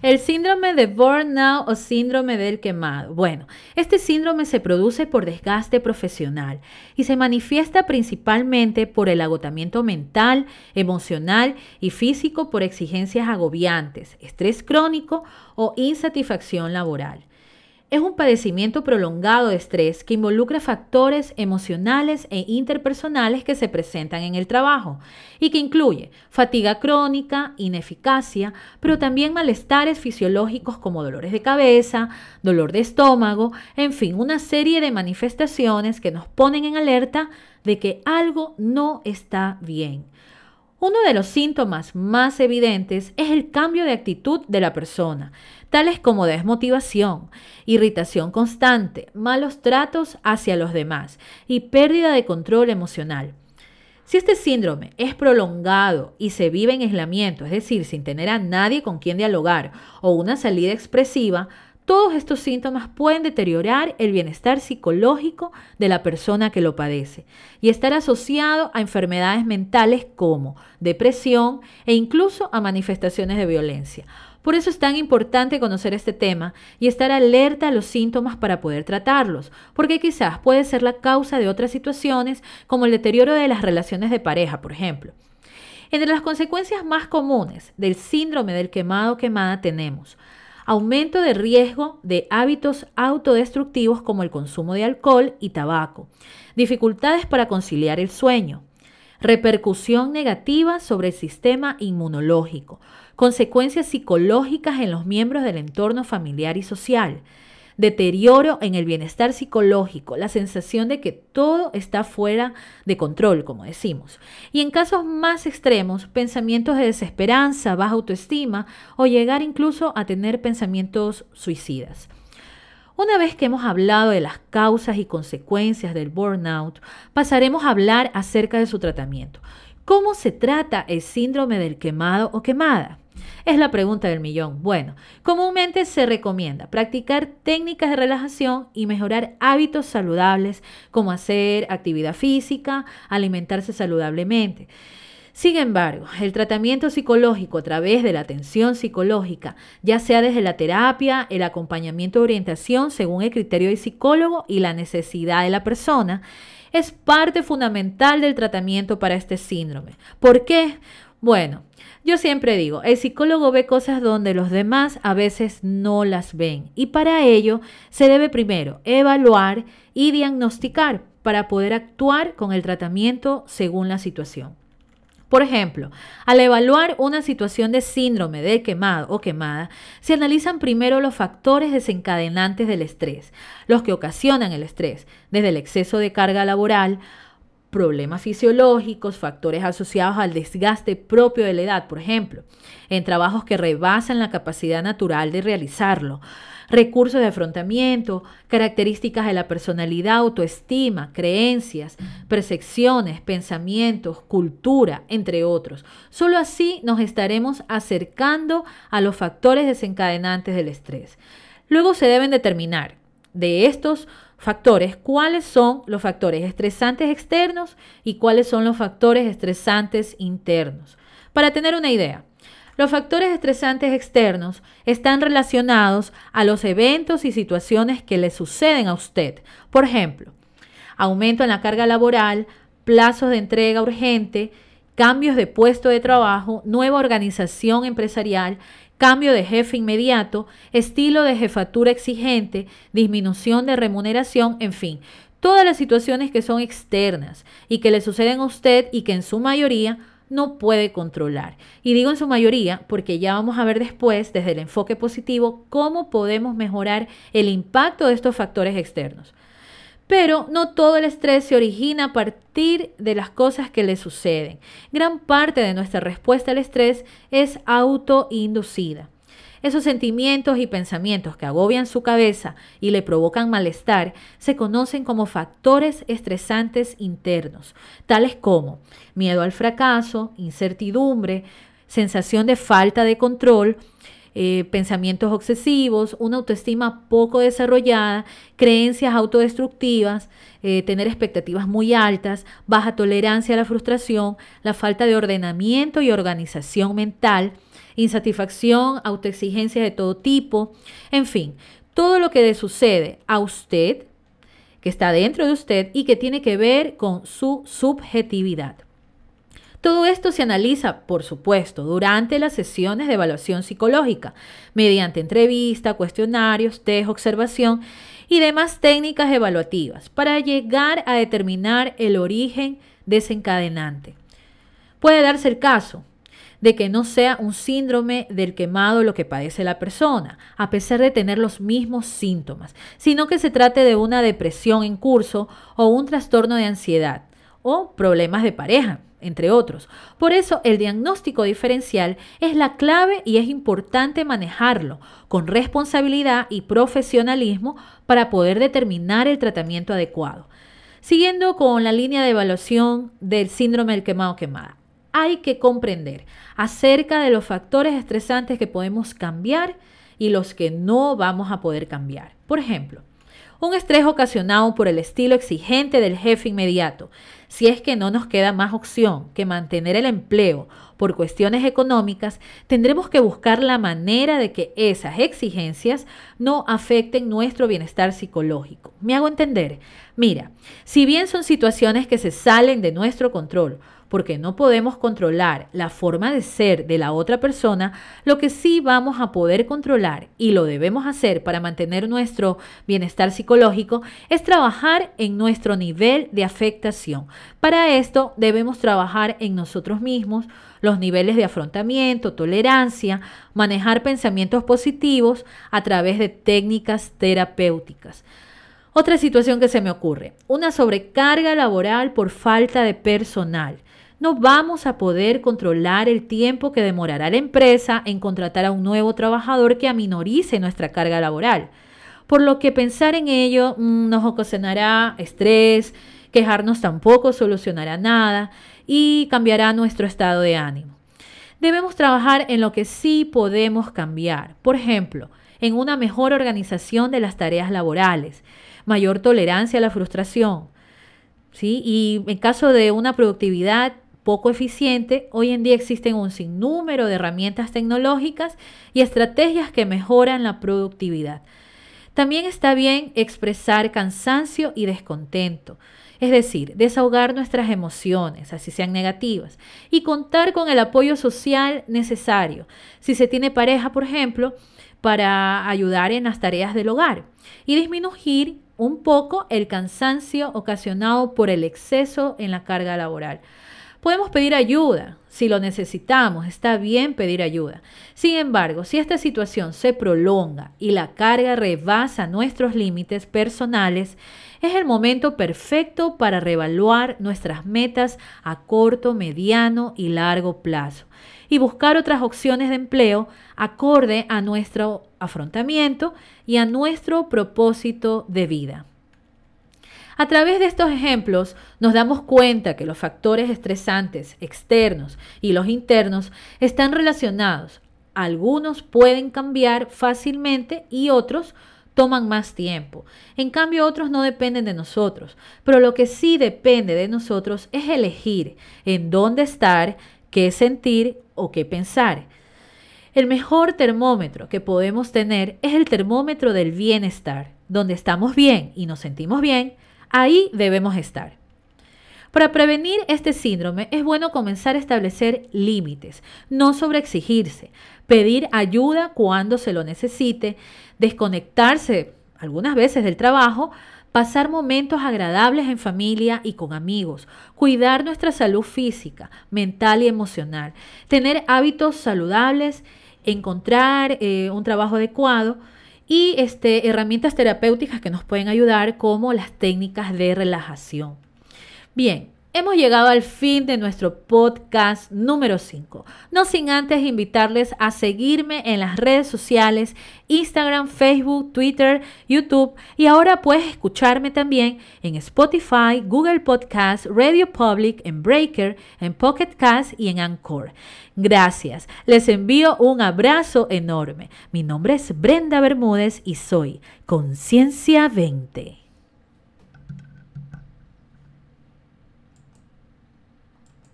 El síndrome de burnout o síndrome del quemado. Bueno, este síndrome se produce por desgaste profesional y se manifiesta principalmente por el agotamiento mental, emocional y físico por exigencias agobiantes, estrés crónico o insatisfacción laboral. Es un padecimiento prolongado de estrés que involucra factores emocionales e interpersonales que se presentan en el trabajo y que incluye fatiga crónica, ineficacia, pero también malestares fisiológicos como dolores de cabeza, dolor de estómago, en fin, una serie de manifestaciones que nos ponen en alerta de que algo no está bien. Uno de los síntomas más evidentes es el cambio de actitud de la persona, tales como desmotivación, irritación constante, malos tratos hacia los demás y pérdida de control emocional. Si este síndrome es prolongado y se vive en aislamiento, es decir, sin tener a nadie con quien dialogar o una salida expresiva, todos estos síntomas pueden deteriorar el bienestar psicológico de la persona que lo padece y estar asociado a enfermedades mentales como depresión e incluso a manifestaciones de violencia. Por eso es tan importante conocer este tema y estar alerta a los síntomas para poder tratarlos, porque quizás puede ser la causa de otras situaciones como el deterioro de las relaciones de pareja, por ejemplo. Entre las consecuencias más comunes del síndrome del quemado quemada tenemos aumento de riesgo de hábitos autodestructivos como el consumo de alcohol y tabaco, dificultades para conciliar el sueño, repercusión negativa sobre el sistema inmunológico, consecuencias psicológicas en los miembros del entorno familiar y social, deterioro en el bienestar psicológico, la sensación de que todo está fuera de control, como decimos. Y en casos más extremos, pensamientos de desesperanza, baja autoestima o llegar incluso a tener pensamientos suicidas. Una vez que hemos hablado de las causas y consecuencias del burnout, pasaremos a hablar acerca de su tratamiento. ¿Cómo se trata el síndrome del quemado o quemada? Es la pregunta del millón. Bueno, comúnmente se recomienda practicar técnicas de relajación y mejorar hábitos saludables como hacer actividad física, alimentarse saludablemente. Sin embargo, el tratamiento psicológico a través de la atención psicológica, ya sea desde la terapia, el acompañamiento de orientación según el criterio del psicólogo y la necesidad de la persona, es parte fundamental del tratamiento para este síndrome. ¿Por qué? Bueno, yo siempre digo, el psicólogo ve cosas donde los demás a veces no las ven y para ello se debe primero evaluar y diagnosticar para poder actuar con el tratamiento según la situación. Por ejemplo, al evaluar una situación de síndrome de quemado o quemada, se analizan primero los factores desencadenantes del estrés, los que ocasionan el estrés, desde el exceso de carga laboral, problemas fisiológicos, factores asociados al desgaste propio de la edad, por ejemplo, en trabajos que rebasan la capacidad natural de realizarlo, recursos de afrontamiento, características de la personalidad, autoestima, creencias, percepciones, pensamientos, cultura, entre otros. Solo así nos estaremos acercando a los factores desencadenantes del estrés. Luego se deben determinar de estos factores, cuáles son los factores estresantes externos y cuáles son los factores estresantes internos. Para tener una idea, los factores estresantes externos están relacionados a los eventos y situaciones que le suceden a usted. Por ejemplo, aumento en la carga laboral, plazos de entrega urgente, cambios de puesto de trabajo, nueva organización empresarial, cambio de jefe inmediato, estilo de jefatura exigente, disminución de remuneración, en fin, todas las situaciones que son externas y que le suceden a usted y que en su mayoría no puede controlar. Y digo en su mayoría porque ya vamos a ver después, desde el enfoque positivo, cómo podemos mejorar el impacto de estos factores externos. Pero no todo el estrés se origina a partir de las cosas que le suceden. Gran parte de nuestra respuesta al estrés es autoinducida. Esos sentimientos y pensamientos que agobian su cabeza y le provocan malestar se conocen como factores estresantes internos, tales como miedo al fracaso, incertidumbre, sensación de falta de control, eh, pensamientos obsesivos, una autoestima poco desarrollada, creencias autodestructivas, eh, tener expectativas muy altas, baja tolerancia a la frustración, la falta de ordenamiento y organización mental, insatisfacción, autoexigencia de todo tipo, en fin, todo lo que le sucede a usted, que está dentro de usted y que tiene que ver con su subjetividad. Todo esto se analiza, por supuesto, durante las sesiones de evaluación psicológica, mediante entrevista, cuestionarios, test, observación y demás técnicas evaluativas, para llegar a determinar el origen desencadenante. Puede darse el caso de que no sea un síndrome del quemado lo que padece la persona, a pesar de tener los mismos síntomas, sino que se trate de una depresión en curso o un trastorno de ansiedad o problemas de pareja entre otros. Por eso el diagnóstico diferencial es la clave y es importante manejarlo con responsabilidad y profesionalismo para poder determinar el tratamiento adecuado. Siguiendo con la línea de evaluación del síndrome del quemado quemada, hay que comprender acerca de los factores estresantes que podemos cambiar y los que no vamos a poder cambiar. Por ejemplo, un estrés ocasionado por el estilo exigente del jefe inmediato, si es que no nos queda más opción que mantener el empleo por cuestiones económicas, tendremos que buscar la manera de que esas exigencias no afecten nuestro bienestar psicológico. ¿Me hago entender? Mira, si bien son situaciones que se salen de nuestro control, porque no podemos controlar la forma de ser de la otra persona, lo que sí vamos a poder controlar y lo debemos hacer para mantener nuestro bienestar psicológico es trabajar en nuestro nivel de afectación. Para esto debemos trabajar en nosotros mismos, los niveles de afrontamiento, tolerancia, manejar pensamientos positivos a través de técnicas terapéuticas. Otra situación que se me ocurre, una sobrecarga laboral por falta de personal no vamos a poder controlar el tiempo que demorará la empresa en contratar a un nuevo trabajador que aminorice nuestra carga laboral. Por lo que pensar en ello mm, nos ocasionará estrés, quejarnos tampoco solucionará nada y cambiará nuestro estado de ánimo. Debemos trabajar en lo que sí podemos cambiar. Por ejemplo, en una mejor organización de las tareas laborales, mayor tolerancia a la frustración, ¿sí? Y en caso de una productividad poco eficiente, hoy en día existen un sinnúmero de herramientas tecnológicas y estrategias que mejoran la productividad. También está bien expresar cansancio y descontento, es decir, desahogar nuestras emociones, así sean negativas, y contar con el apoyo social necesario. Si se tiene pareja, por ejemplo, para ayudar en las tareas del hogar y disminuir un poco el cansancio ocasionado por el exceso en la carga laboral. Podemos pedir ayuda si lo necesitamos, está bien pedir ayuda. Sin embargo, si esta situación se prolonga y la carga rebasa nuestros límites personales, es el momento perfecto para reevaluar nuestras metas a corto, mediano y largo plazo y buscar otras opciones de empleo acorde a nuestro afrontamiento y a nuestro propósito de vida. A través de estos ejemplos nos damos cuenta que los factores estresantes externos y los internos están relacionados. Algunos pueden cambiar fácilmente y otros toman más tiempo. En cambio, otros no dependen de nosotros. Pero lo que sí depende de nosotros es elegir en dónde estar, qué sentir o qué pensar. El mejor termómetro que podemos tener es el termómetro del bienestar, donde estamos bien y nos sentimos bien, Ahí debemos estar. Para prevenir este síndrome es bueno comenzar a establecer límites, no sobreexigirse, pedir ayuda cuando se lo necesite, desconectarse algunas veces del trabajo, pasar momentos agradables en familia y con amigos, cuidar nuestra salud física, mental y emocional, tener hábitos saludables, encontrar eh, un trabajo adecuado, y este, herramientas terapéuticas que nos pueden ayudar como las técnicas de relajación. Bien, Hemos llegado al fin de nuestro podcast número 5. No sin antes invitarles a seguirme en las redes sociales, Instagram, Facebook, Twitter, YouTube y ahora puedes escucharme también en Spotify, Google Podcast, Radio Public, en Breaker, en Pocket Cast y en Anchor. Gracias. Les envío un abrazo enorme. Mi nombre es Brenda Bermúdez y soy Conciencia 20.